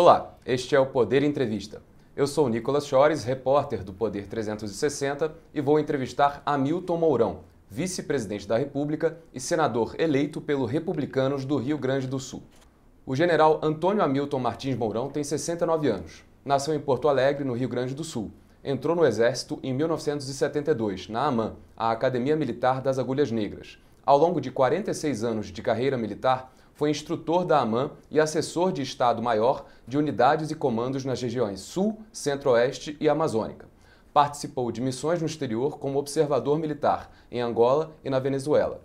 Olá, este é o Poder Entrevista. Eu sou Nicolas Chores, repórter do Poder 360 e vou entrevistar Hamilton Mourão, vice-presidente da República e senador eleito pelo Republicanos do Rio Grande do Sul. O general Antônio Hamilton Martins Mourão tem 69 anos. Nasceu em Porto Alegre, no Rio Grande do Sul. Entrou no Exército em 1972, na AMAN, a Academia Militar das Agulhas Negras. Ao longo de 46 anos de carreira militar, foi instrutor da AMAN e assessor de Estado-Maior de unidades e comandos nas regiões Sul, Centro-Oeste e Amazônica. Participou de missões no exterior como observador militar em Angola e na Venezuela.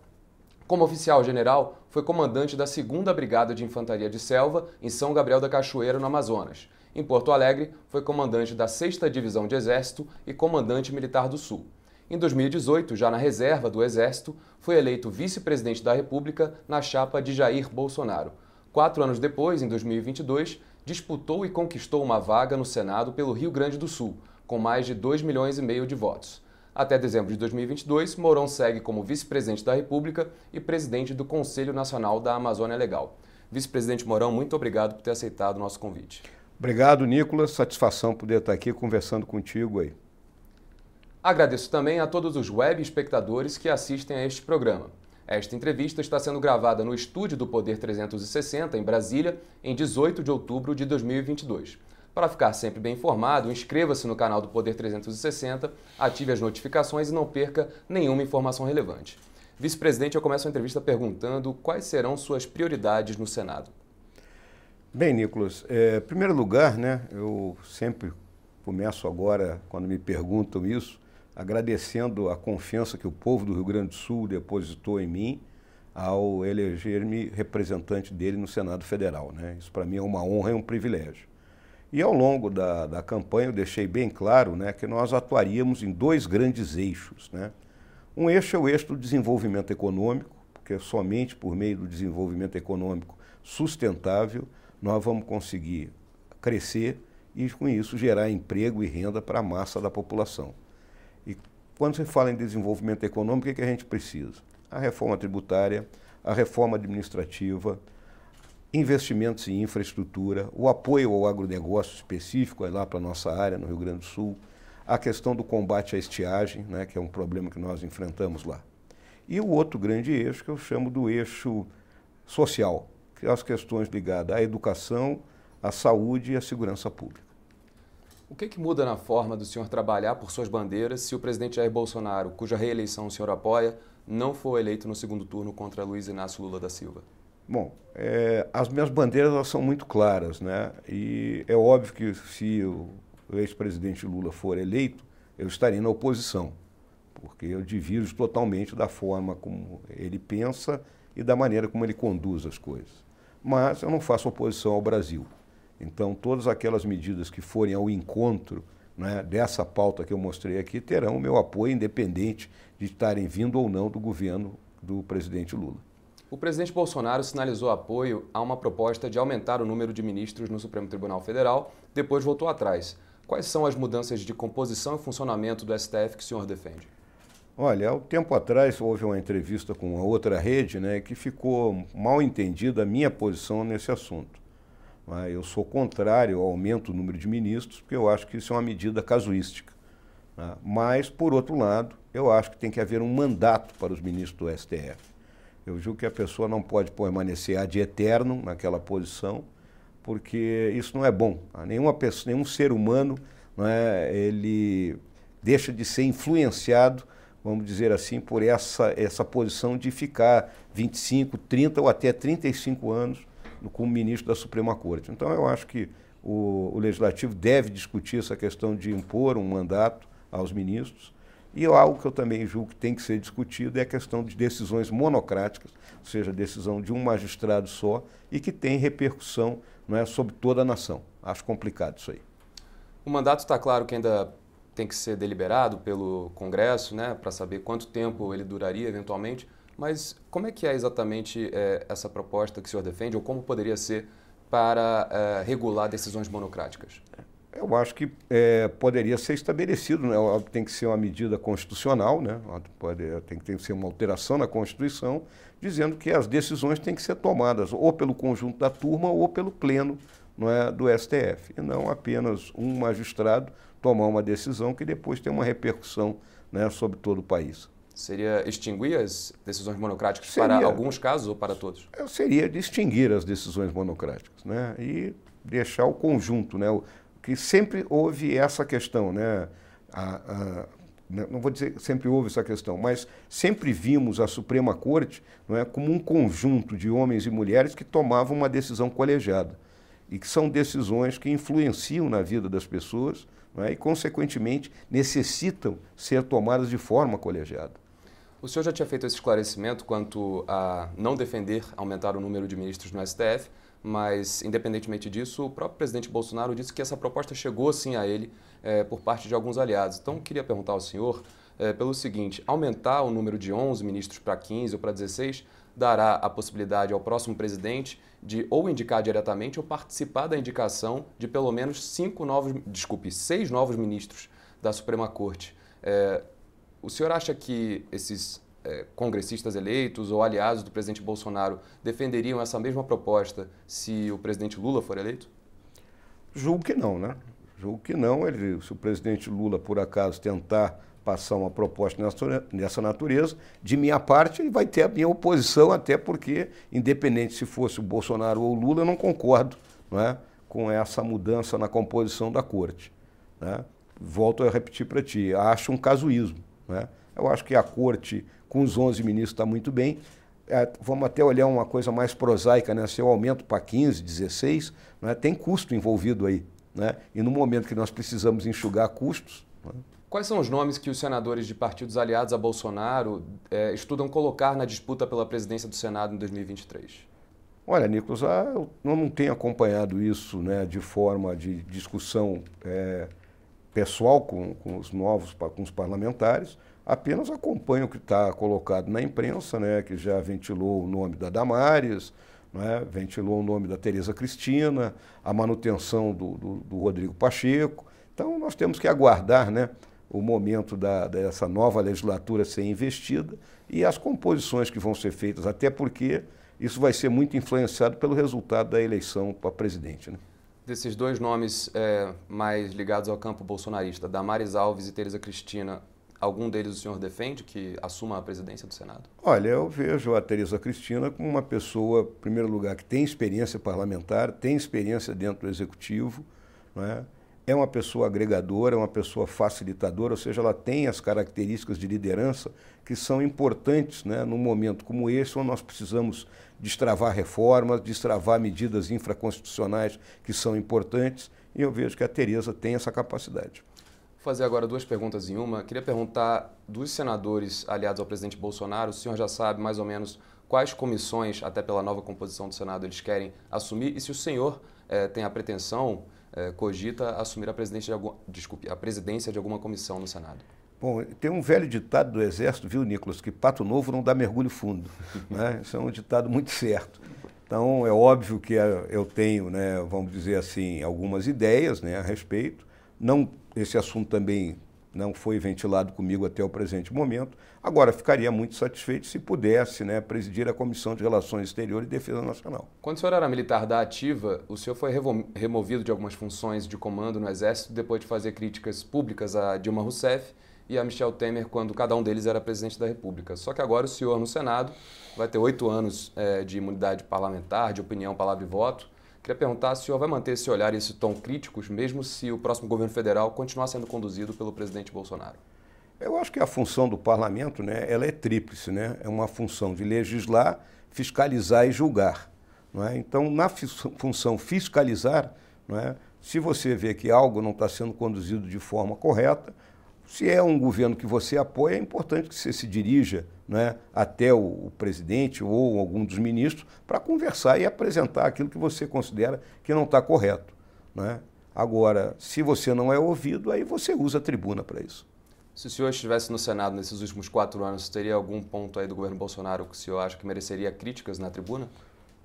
Como oficial general, foi comandante da 2 Brigada de Infantaria de Selva em São Gabriel da Cachoeira, no Amazonas. Em Porto Alegre, foi comandante da 6 Divisão de Exército e comandante militar do Sul. Em 2018, já na reserva do Exército, foi eleito vice-presidente da República na chapa de Jair Bolsonaro. Quatro anos depois, em 2022, disputou e conquistou uma vaga no Senado pelo Rio Grande do Sul, com mais de 2 milhões e meio de votos. Até dezembro de 2022, Mourão segue como vice-presidente da República e presidente do Conselho Nacional da Amazônia Legal. Vice-presidente Mourão, muito obrigado por ter aceitado o nosso convite. Obrigado, Nicolas. Satisfação poder estar aqui conversando contigo aí. Agradeço também a todos os web espectadores que assistem a este programa. Esta entrevista está sendo gravada no estúdio do Poder 360, em Brasília, em 18 de outubro de 2022. Para ficar sempre bem informado, inscreva-se no canal do Poder 360, ative as notificações e não perca nenhuma informação relevante. Vice-presidente, eu começo a entrevista perguntando quais serão suas prioridades no Senado. Bem, Nicolas, é, em primeiro lugar, né, eu sempre começo agora, quando me perguntam isso, agradecendo a confiança que o povo do Rio Grande do Sul depositou em mim ao eleger-me representante dele no Senado Federal. Né? Isso para mim é uma honra e um privilégio. E ao longo da, da campanha eu deixei bem claro né, que nós atuaríamos em dois grandes eixos. Né? Um eixo é o eixo do desenvolvimento econômico, porque somente por meio do desenvolvimento econômico sustentável nós vamos conseguir crescer e, com isso, gerar emprego e renda para a massa da população. Quando se fala em desenvolvimento econômico, o que, é que a gente precisa? A reforma tributária, a reforma administrativa, investimentos em infraestrutura, o apoio ao agronegócio específico, lá para a nossa área, no Rio Grande do Sul, a questão do combate à estiagem, né, que é um problema que nós enfrentamos lá. E o outro grande eixo que eu chamo do eixo social, que é as questões ligadas à educação, à saúde e à segurança pública. O que, que, muda na forma do senhor trabalhar por suas bandeiras se o presidente Jair Bolsonaro, cuja reeleição o senhor apoia, não for eleito no segundo turno contra Luiz Inácio Lula da Silva? Bom, é, as minhas bandeiras são muito claras, né? E é óbvio que se o ex-presidente Lula for eleito, eu estarei na oposição, porque eu divido totalmente da forma como ele pensa e da maneira como ele conduz as coisas. Mas eu não faço oposição ao Brasil. Então, todas aquelas medidas que forem ao encontro né, dessa pauta que eu mostrei aqui terão o meu apoio, independente de estarem vindo ou não do governo do presidente Lula. O presidente Bolsonaro sinalizou apoio a uma proposta de aumentar o número de ministros no Supremo Tribunal Federal, depois voltou atrás. Quais são as mudanças de composição e funcionamento do STF que o senhor defende? Olha, há um tempo atrás houve uma entrevista com uma outra rede né, que ficou mal entendida a minha posição nesse assunto. Né? Eu sou contrário ao aumento do número de ministros, porque eu acho que isso é uma medida casuística. Né? Mas, por outro lado, eu acho que tem que haver um mandato para os ministros do STF. Eu julgo que a pessoa não pode permanecer ad eterno naquela posição, porque isso não é bom. Nenhuma pessoa, nenhum ser humano é, ele deixa de ser influenciado, vamos dizer assim, por essa, essa posição de ficar 25, 30 ou até 35 anos como ministro da Suprema Corte. Então, eu acho que o, o Legislativo deve discutir essa questão de impor um mandato aos ministros. E algo que eu também julgo que tem que ser discutido é a questão de decisões monocráticas, ou seja, decisão de um magistrado só e que tem repercussão não é, sobre toda a nação. Acho complicado isso aí. O mandato está claro que ainda tem que ser deliberado pelo Congresso, né, para saber quanto tempo ele duraria eventualmente. Mas como é que é exatamente é, essa proposta que o senhor defende, ou como poderia ser para é, regular decisões monocráticas? Eu acho que é, poderia ser estabelecido, né? tem que ser uma medida constitucional, né? Pode, tem que ser uma alteração na Constituição, dizendo que as decisões têm que ser tomadas ou pelo conjunto da turma ou pelo pleno não é, do STF, e não apenas um magistrado tomar uma decisão que depois tem uma repercussão né, sobre todo o país. Seria extinguir as decisões monocráticas seria, para alguns casos ou para todos? Seria distinguir as decisões monocráticas né, e deixar o conjunto, né, que sempre houve essa questão, né, a, a, né, não vou dizer que sempre houve essa questão, mas sempre vimos a Suprema Corte não é, como um conjunto de homens e mulheres que tomavam uma decisão colegiada e que são decisões que influenciam na vida das pessoas é, e, consequentemente, necessitam ser tomadas de forma colegiada. O senhor já tinha feito esse esclarecimento quanto a não defender aumentar o número de ministros no STF, mas, independentemente disso, o próprio presidente Bolsonaro disse que essa proposta chegou sim a ele é, por parte de alguns aliados. Então, queria perguntar ao senhor é, pelo seguinte: aumentar o número de 11 ministros para 15 ou para 16 dará a possibilidade ao próximo presidente de ou indicar diretamente ou participar da indicação de pelo menos cinco novos, desculpe, seis novos ministros da Suprema Corte. É, o senhor acha que esses é, congressistas eleitos ou aliados do presidente Bolsonaro defenderiam essa mesma proposta se o presidente Lula for eleito? Julgo que não, né? Julgo que não. Ele, se o presidente Lula, por acaso, tentar passar uma proposta nessa natureza, de minha parte, ele vai ter a minha oposição, até porque, independente se fosse o Bolsonaro ou o Lula, eu não concordo não é, com essa mudança na composição da corte. Né? Volto a repetir para ti, acho um casuísmo. Né? Eu acho que a corte, com os 11 ministros, está muito bem. É, vamos até olhar uma coisa mais prosaica, né? se eu aumento para 15, 16, né? tem custo envolvido aí. Né? E no momento que nós precisamos enxugar custos. Né? Quais são os nomes que os senadores de partidos aliados a Bolsonaro é, estudam colocar na disputa pela presidência do Senado em 2023? Olha, Nicolas, ah, eu não tenho acompanhado isso né, de forma de discussão é, pessoal com, com os novos, com os parlamentares, apenas acompanho o que está colocado na imprensa, né, que já ventilou o nome da Damares, né, ventilou o nome da Tereza Cristina, a manutenção do, do, do, Rodrigo Pacheco. Então, nós temos que aguardar né, o momento da, dessa nova legislatura ser investida e as composições que vão ser feitas, até porque isso vai ser muito influenciado pelo resultado da eleição para presidente. Né? Desses dois nomes é, mais ligados ao campo bolsonarista, Damares Alves e Tereza Cristina, algum deles o senhor defende que assuma a presidência do Senado? Olha, eu vejo a Tereza Cristina como uma pessoa, em primeiro lugar, que tem experiência parlamentar, tem experiência dentro do executivo, não é? É uma pessoa agregadora, é uma pessoa facilitadora, ou seja, ela tem as características de liderança que são importantes né, num momento como esse, onde nós precisamos destravar reformas, destravar medidas infraconstitucionais que são importantes, e eu vejo que a Tereza tem essa capacidade. Vou fazer agora duas perguntas em uma. Queria perguntar dos senadores aliados ao presidente Bolsonaro, o senhor já sabe mais ou menos quais comissões, até pela nova composição do Senado, eles querem assumir e se o senhor eh, tem a pretensão é, cogita assumir a presidência, de algum, desculpe, a presidência de alguma comissão no Senado? Bom, tem um velho ditado do Exército, viu, Nicolas, que pato novo não dá mergulho fundo. né? Isso é um ditado muito certo. Então, é óbvio que eu tenho, né, vamos dizer assim, algumas ideias né, a respeito. Não, esse assunto também não foi ventilado comigo até o presente momento. Agora, ficaria muito satisfeito se pudesse né, presidir a Comissão de Relações Exteriores e Defesa Nacional. Quando o senhor era militar da ativa, o senhor foi removido de algumas funções de comando no Exército depois de fazer críticas públicas a Dilma Rousseff e a Michel Temer quando cada um deles era presidente da República. Só que agora o senhor no Senado vai ter oito anos é, de imunidade parlamentar, de opinião, palavra e voto. Queria perguntar se o senhor vai manter esse olhar e esse tom críticos, mesmo se o próximo governo federal continuar sendo conduzido pelo presidente Bolsonaro. Eu acho que a função do parlamento né, ela é tríplice. Né? É uma função de legislar, fiscalizar e julgar. Não é? Então, na função fiscalizar, não é? se você vê que algo não está sendo conduzido de forma correta, se é um governo que você apoia, é importante que você se dirija né, até o, o, presidente ou algum dos ministros para conversar e apresentar aquilo que você considera que não está correto. Né? Agora, se você não é ouvido, aí você usa a tribuna para isso. Se o senhor estivesse no Senado nesses últimos quatro anos, teria algum ponto aí do governo Bolsonaro que o senhor acha que mereceria críticas na tribuna?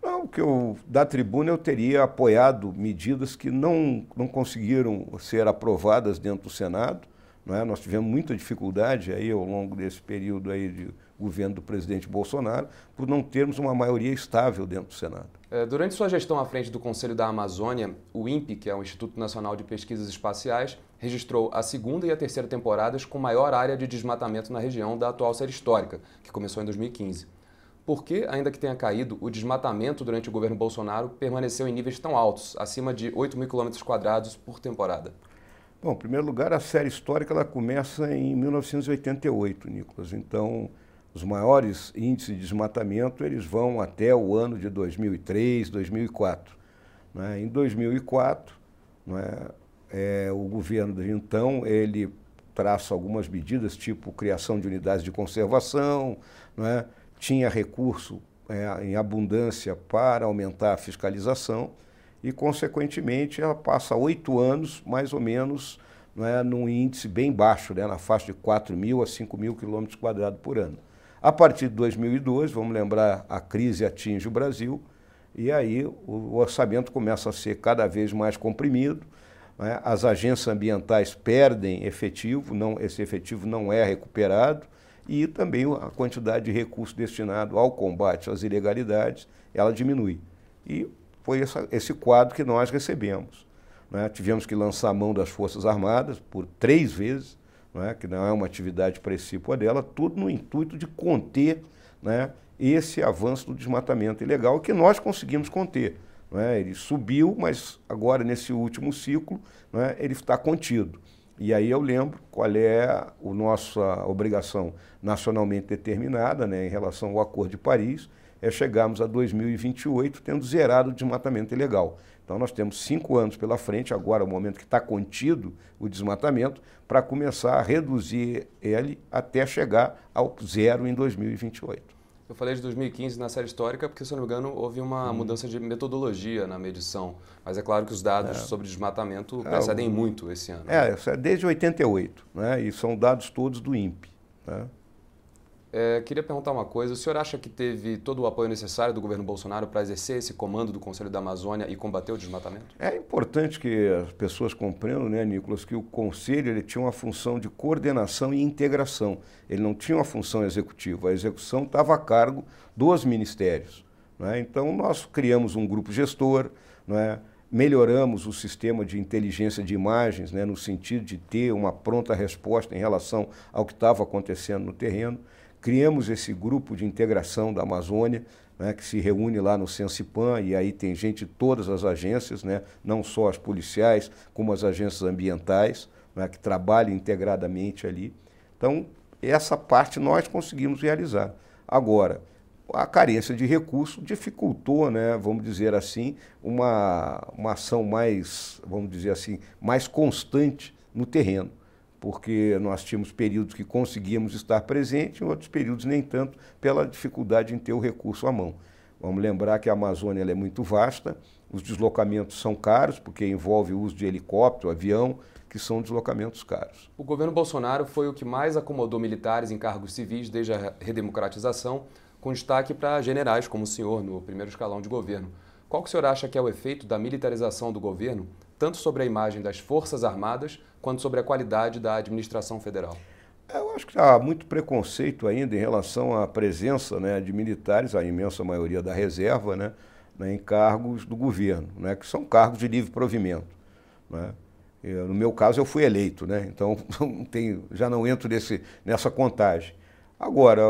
Não, que eu, da tribuna eu teria apoiado medidas que não, não conseguiram ser aprovadas dentro do Senado. É? Nós tivemos muita dificuldade aí ao longo desse período aí de governo do presidente Bolsonaro, por não termos uma maioria estável dentro do Senado. É, durante sua gestão à frente do Conselho da Amazônia, o INPE, que é o Instituto Nacional de Pesquisas Espaciais, registrou a segunda e a terceira temporadas com maior área de desmatamento na região da atual série histórica, que começou em 2015. Por que, ainda que tenha caído, o desmatamento durante o governo Bolsonaro permaneceu em níveis tão altos, acima de 8 mil quilômetros quadrados por temporada? Bom, em primeiro lugar, a série histórica ela começa em 1988, Nicolas. Então, os maiores índices de desmatamento eles vão até o ano de 2003, 2004. Né? Em 2004, né, é, o governo de então ele traça algumas medidas, tipo criação de unidades de conservação, né? tinha recurso é, em abundância para aumentar a fiscalização e, consequentemente, ela passa oito anos, mais ou menos, né, num índice bem baixo, né, na faixa de 4 mil a 5 mil quilômetros quadrados por ano. A partir de 2002, vamos lembrar, a crise atinge o Brasil e aí o orçamento começa a ser cada vez mais comprimido, né, as agências ambientais perdem efetivo, não, esse efetivo não é recuperado, e também a quantidade de recursos destinado ao combate às ilegalidades, ela diminui. E foi essa, esse quadro que nós recebemos. Né? Tivemos que lançar a mão das Forças Armadas por três vezes, né? que não é uma atividade precípua dela, tudo no intuito de conter né? esse avanço do desmatamento ilegal que nós conseguimos conter. Né? Ele subiu, mas agora, nesse último ciclo, né? ele está contido. E aí eu lembro qual é a nossa obrigação nacionalmente determinada né, em relação ao Acordo de Paris, é chegarmos a 2028 tendo zerado o desmatamento ilegal. Então nós temos cinco anos pela frente, agora é o momento que está contido o desmatamento, para começar a reduzir ele até chegar ao zero em 2028. Eu falei de 2015 na série histórica porque, se não me engano, houve uma hum. mudança de metodologia na medição. Mas é claro que os dados é. sobre desmatamento é, precedem o... muito esse ano. É, é desde 88, né? e são dados todos do INPE. Né? É, queria perguntar uma coisa. O senhor acha que teve todo o apoio necessário do governo Bolsonaro para exercer esse comando do Conselho da Amazônia e combater o desmatamento? É importante que as pessoas compreendam, né, Nicolas, que o Conselho ele tinha uma função de coordenação e integração. Ele não tinha uma função executiva. A execução estava a cargo dos ministérios. Né? Então, nós criamos um grupo gestor, né? melhoramos o sistema de inteligência de imagens, né? no sentido de ter uma pronta resposta em relação ao que estava acontecendo no terreno criamos esse grupo de integração da Amazônia, né, que se reúne lá no Sensipan, e aí tem gente de todas as agências, né, não só as policiais, como as agências ambientais, né, que trabalham integradamente ali. Então, essa parte nós conseguimos realizar. Agora, a carência de recurso dificultou, né, vamos dizer assim, uma, uma ação mais, vamos dizer assim, mais constante no terreno porque nós tínhamos períodos que conseguíamos estar presentes e outros períodos nem tanto, pela dificuldade em ter o recurso à mão. Vamos lembrar que a Amazônia é muito vasta, os deslocamentos são caros, porque envolve o uso de helicóptero, avião, que são deslocamentos caros. O governo Bolsonaro foi o que mais acomodou militares em cargos civis desde a redemocratização, com destaque para generais como o senhor no primeiro escalão de governo. Qual que o senhor acha que é o efeito da militarização do governo tanto sobre a imagem das Forças Armadas quanto sobre a qualidade da administração federal? Eu acho que há muito preconceito ainda em relação à presença né, de militares, a imensa maioria da reserva, né, né, em cargos do governo, né, que são cargos de livre provimento. Né. Eu, no meu caso, eu fui eleito, né, então tenho, já não entro nesse, nessa contagem. Agora,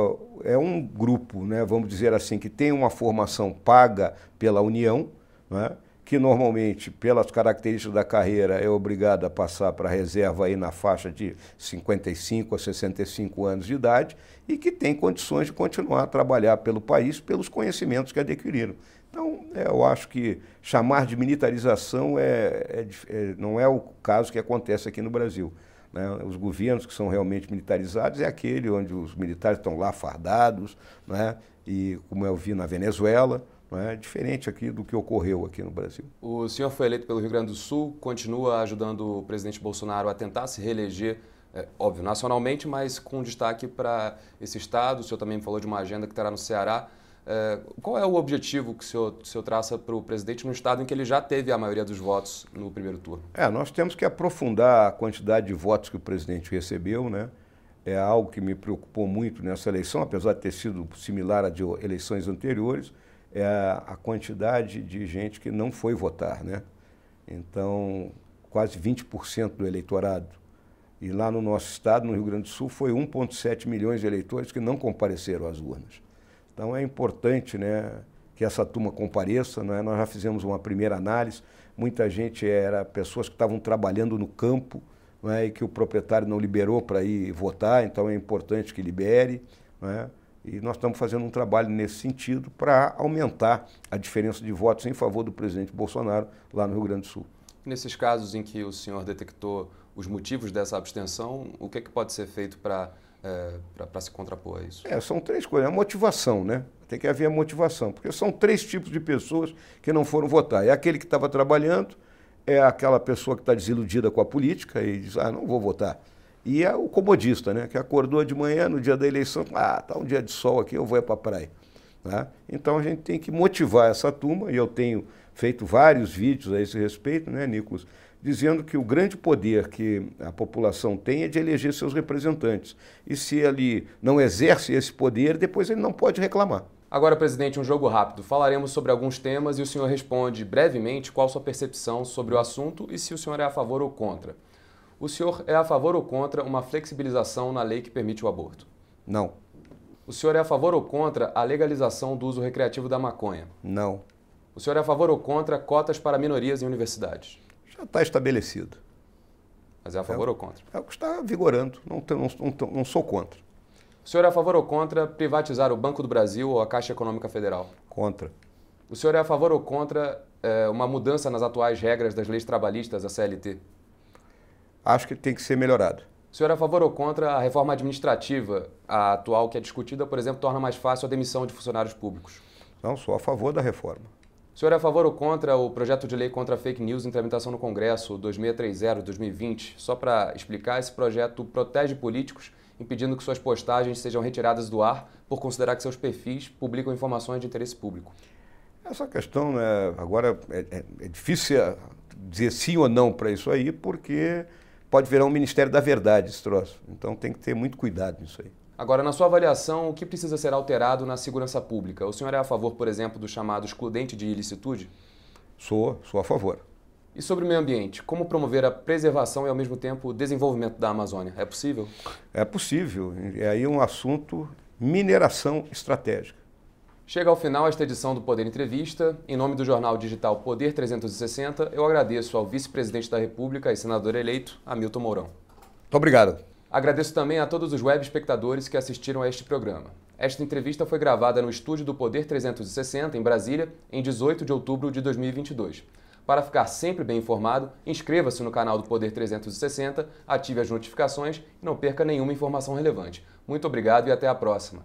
é um grupo, né, vamos dizer assim, que tem uma formação paga pela União, né, que normalmente, pelas características da carreira, é obrigado a passar para a reserva aí na faixa de 55 a 65 anos de idade e que tem condições de continuar a trabalhar pelo país pelos conhecimentos que adquiriram. Então, é, eu acho que chamar de militarização é, é, é, não é o caso que acontece aqui no Brasil. Né? Os governos que são realmente militarizados é aquele onde os militares estão lá fardados, né? e como eu vi na Venezuela, é diferente aqui do que ocorreu aqui no Brasil. O senhor foi eleito pelo Rio Grande do Sul, continua ajudando o presidente Bolsonaro a tentar se reeleger, é, óbvio, nacionalmente, mas com destaque para esse estado. O senhor também falou de uma agenda que terá no Ceará. É, qual é o objetivo que o senhor, o senhor traça para o presidente no estado em que ele já teve a maioria dos votos no primeiro turno? É, nós temos que aprofundar a quantidade de votos que o presidente recebeu, né? é algo que me preocupou muito nessa eleição, apesar de ter sido similar a de eleições anteriores, é a quantidade de gente que não foi votar, né? Então, quase 20% do eleitorado. E lá no nosso estado, no Rio Grande do Sul, foi 1,7 milhões de eleitores que não compareceram às urnas. Então é importante né, que essa turma compareça. Né? Nós já fizemos uma primeira análise. Muita gente era pessoas que estavam trabalhando no campo né, e que o proprietário não liberou para ir votar, então é importante que libere. Né? E nós estamos fazendo um trabalho nesse sentido para aumentar a diferença de votos em favor do presidente Bolsonaro lá no Rio Grande do Sul. Nesses casos em que o senhor detectou os motivos dessa abstenção, o que, é que pode ser feito para é, se contrapor a isso? É, são três coisas. A motivação, né? Tem que haver a motivação, porque são três tipos de pessoas que não foram votar. É aquele que estava trabalhando, é aquela pessoa que está desiludida com a política e diz, ah, não vou votar. E é o comodista, né? Que acordou de manhã no dia da eleição, ah, tá um dia de sol aqui, eu vou para a praia. Tá? Então a gente tem que motivar essa turma, e eu tenho feito vários vídeos a esse respeito, né, Nicolas? Dizendo que o grande poder que a população tem é de eleger seus representantes. E se ele não exerce esse poder, depois ele não pode reclamar. Agora, presidente, um jogo rápido. Falaremos sobre alguns temas e o senhor responde brevemente qual sua percepção sobre o assunto e se o senhor é a favor ou contra. O senhor é a favor ou contra uma flexibilização na lei que permite o aborto? Não. O senhor é a favor ou contra a legalização do uso recreativo da maconha? Não. O senhor é a favor ou contra cotas para minorias em universidades? Já está estabelecido. Mas é a favor é, ou contra? É o que está vigorando. Não, não, não, não sou contra. O senhor é a favor ou contra privatizar o Banco do Brasil ou a Caixa Econômica Federal? Contra. O senhor é a favor ou contra é, uma mudança nas atuais regras das leis trabalhistas, a CLT? Acho que tem que ser melhorado. O senhor é a favor ou contra a reforma administrativa, a atual que é discutida, por exemplo, torna mais fácil a demissão de funcionários públicos? Não, sou a favor da reforma. O senhor é a favor ou contra o projeto de lei contra fake news em tramitação no Congresso 2630-2020? Só para explicar, esse projeto protege políticos, impedindo que suas postagens sejam retiradas do ar por considerar que seus perfis publicam informações de interesse público. Essa questão, né, agora é, é, é difícil dizer sim ou não para isso aí, porque pode virar um Ministério da Verdade esse troço. Então tem que ter muito cuidado nisso aí. Agora, na sua avaliação, o que precisa ser alterado na segurança pública? O senhor é a favor, por exemplo, do chamado excludente de ilicitude? Sou, sou a favor. E sobre o meio ambiente, como promover a preservação e, ao mesmo tempo, o desenvolvimento da Amazônia? É possível? É possível. É aí um assunto mineração estratégica. Chega ao final esta edição do Poder Entrevista. Em nome do jornal digital Poder 360, eu agradeço ao vice-presidente da República e senador eleito, Hamilton Mourão. Muito obrigado. Agradeço também a todos os web espectadores que assistiram a este programa. Esta entrevista foi gravada no estúdio do Poder 360, em Brasília, em 18 de outubro de 2022. Para ficar sempre bem informado, inscreva-se no canal do Poder 360, ative as notificações e não perca nenhuma informação relevante. Muito obrigado e até a próxima.